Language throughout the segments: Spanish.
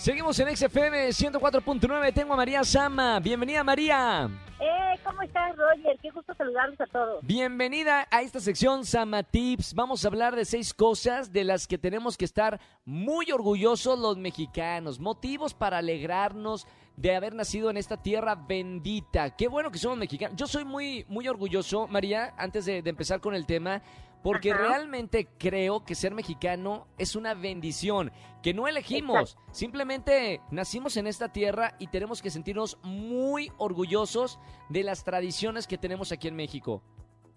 Seguimos en XFM 104.9. Tengo a María Sama. Bienvenida, María. Eh, ¿cómo estás, Roger? Qué gusto saludarlos a todos. Bienvenida a esta sección Sama Tips. Vamos a hablar de seis cosas de las que tenemos que estar muy orgullosos los mexicanos. Motivos para alegrarnos de haber nacido en esta tierra bendita. Qué bueno que somos mexicanos. Yo soy muy, muy orgulloso, María, antes de, de empezar con el tema, porque Ajá. realmente creo que ser mexicano es una bendición que no elegimos. Simplemente nacimos en esta tierra y tenemos que sentirnos muy orgullosos de las tradiciones que tenemos aquí en México.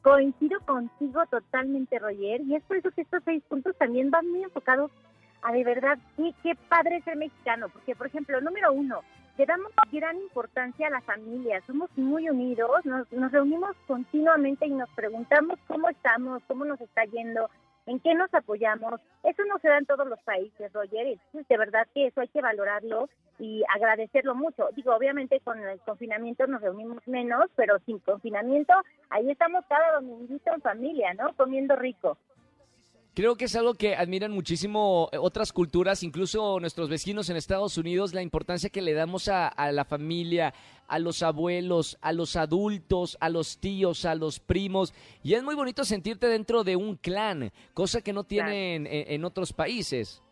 Coincido contigo totalmente, Roger, y es por eso que estos seis puntos también van muy enfocados a de verdad, sí, qué padre ser mexicano, porque, por ejemplo, número uno, le damos gran importancia a la familia, somos muy unidos, nos, nos reunimos continuamente y nos preguntamos cómo estamos, cómo nos está yendo, en qué nos apoyamos. Eso no se da en todos los países, Roger, entonces de verdad que eso hay que valorarlo y agradecerlo mucho. Digo, obviamente con el confinamiento nos reunimos menos, pero sin confinamiento, ahí estamos cada dominguito en familia, ¿no? Comiendo rico. Creo que es algo que admiran muchísimo eh, otras culturas, incluso nuestros vecinos en Estados Unidos, la importancia que le damos a, a la familia, a los abuelos, a los adultos, a los tíos, a los primos. Y es muy bonito sentirte dentro de un clan, cosa que no tienen en, en otros países.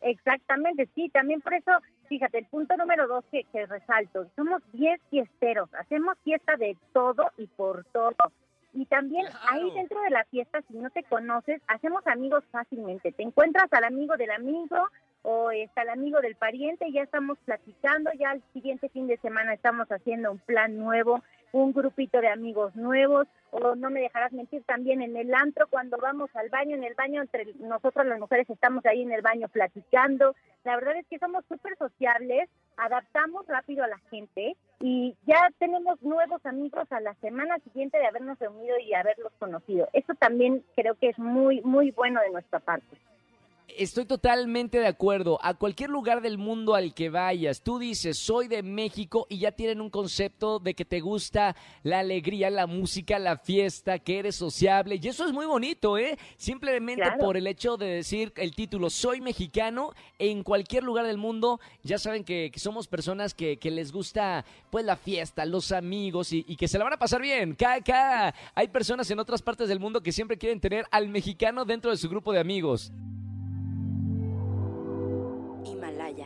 Exactamente, sí, también por eso, fíjate, el punto número dos que, que resalto, somos 10 fiesteros, hacemos fiesta de todo y por todo. Y también ahí dentro de la fiesta, si no te conoces, hacemos amigos fácilmente. Te encuentras al amigo del amigo o está el amigo del pariente, ya estamos platicando, ya el siguiente fin de semana estamos haciendo un plan nuevo, un grupito de amigos nuevos, o no me dejarás mentir también en el antro, cuando vamos al baño, en el baño entre nosotros las mujeres estamos ahí en el baño platicando. La verdad es que somos súper sociables, adaptamos rápido a la gente y ya tenemos nuevos amigos a la semana siguiente de habernos reunido y haberlos conocido. Eso también creo que es muy, muy bueno de nuestra parte. Estoy totalmente de acuerdo. A cualquier lugar del mundo al que vayas, tú dices, soy de México y ya tienen un concepto de que te gusta la alegría, la música, la fiesta, que eres sociable. Y eso es muy bonito, ¿eh? Simplemente Claro. por el hecho de decir el título, soy mexicano, en cualquier lugar del mundo, ya saben que, que somos personas que, que les gusta pues la fiesta, los amigos y, y que se la van a pasar bien. Cada, cada- hay personas en otras partes del mundo que siempre quieren tener al mexicano dentro de su grupo de amigos.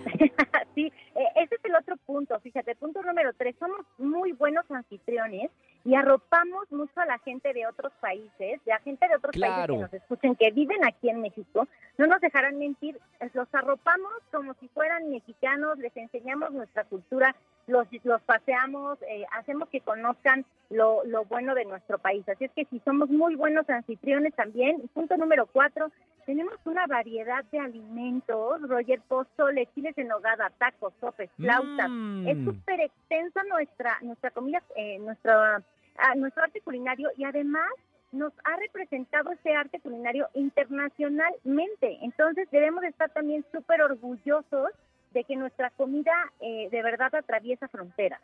Sí, eh, ese es el otro punto. Fíjate, punto número tres, somos muy buenos anfitriones y arropamos mucho a la gente de otros países, de a gente de otros países que nos escuchen, que viven aquí en México. No nos dejarán mentir, los arropamos como si fueran mexicanos, les enseñamos nuestra cultura, los, los paseamos, eh, hacemos que conozcan lo, lo bueno de nuestro país. Así es que si somos muy buenos anfitriones también. Punto número cuatro, tenemos una variedad de alimentos, Roger, pozole, chiles en nogada, tacos, sopes, flautas. Mm. Es súper extensa nuestra nuestra comida, eh, nuestra, ah, nuestro arte culinario y además nos ha representado ese arte culinario internacionalmente. Entonces debemos de estar también súper orgullosos de que nuestra comida eh, de verdad atraviesa fronteras.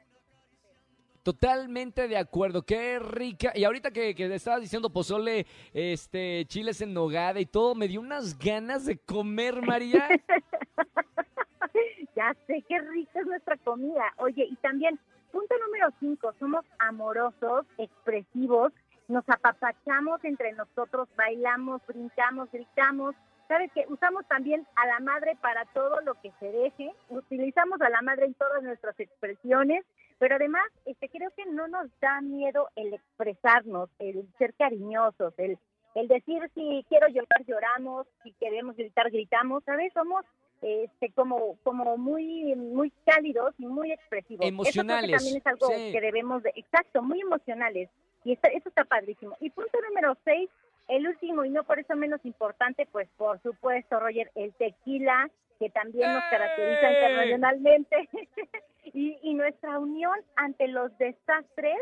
Totalmente de acuerdo, qué rica. Y ahorita que, que estabas diciendo pozole, este, chiles en nogada y todo, me dio unas ganas de comer, María. ya sé qué rica es nuestra comida. Oye, y también, punto número cinco, somos amorosos, expresivos, nos apapachamos entre nosotros, bailamos, brincamos, gritamos. ¿Sabes qué? Usamos también a la madre para todo lo que se deje, utilizamos a la madre en todas nuestras expresiones, pero además este creo que no nos da miedo el expresarnos, el ser cariñosos, el, el decir si quiero llorar, lloramos, si queremos gritar, gritamos, ¿sabes? Somos este como como muy muy cálidos y muy expresivos. Emocionales, Eso que también es algo sí. que debemos de exacto, muy emocionales y está- eso está padrísimo. Y punto número seis, el último y no por eso menos importante, pues por supuesto, Roger, el tequila que también nos caracteriza ¡Ey! internacionalmente y, y nuestra unión ante los desastres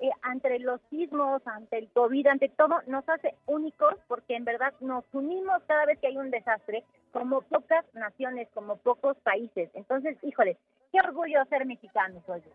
eh, ante los sismos, ante el COVID, ante todo, nos hace únicos porque en verdad nos unimos cada vez que hay un desastre, como pocas naciones, como pocos países. Entonces, híjole, qué orgullo ser mexicanos, oye.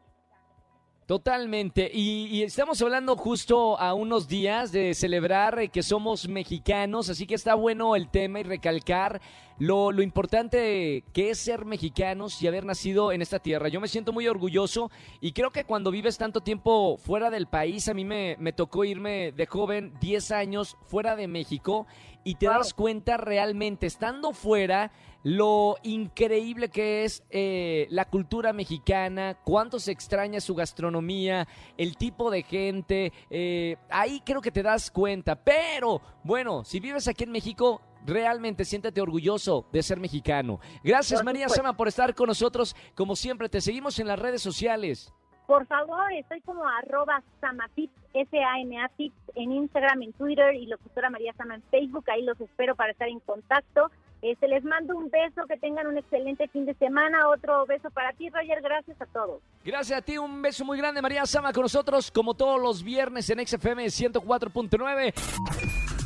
Totalmente. Y, y, estamos hablando justo a unos días de celebrar eh, que somos mexicanos, así que está bueno el tema y recalcar lo, lo, importante que es ser mexicanos y haber nacido en esta tierra. Yo me siento muy orgulloso y creo que cuando vives tanto tiempo fuera del país, a mí me, me tocó irme de joven 10 años fuera de México y te das cuenta realmente, estando fuera, lo increíble que es eh, la cultura mexicana, cuánto se extraña su gastronomía, el tipo de gente, eh, ahí creo que te das cuenta. Pero, bueno, si vives aquí en México, realmente siéntete orgulloso de ser mexicano. Gracias María Sama por estar con nosotros. Como siempre, te seguimos en las redes sociales. Por favor, estoy como arroba samatips, S-A-M-A tips, en Instagram, en Twitter y locutora María Sama en Facebook. Ahí los espero para estar en contacto. Este, les mando un beso, que tengan un excelente fin de semana. Otro beso para ti, Roger. Gracias a todos. Gracias a ti, un beso muy grande, María Sama, con nosotros, como todos los viernes en XFM 104.9.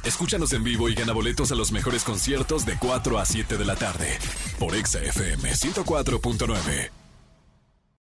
Escúchanos en vivo y gana boletos a los mejores conciertos de 4 a 7 de la tarde por XFM 104.9.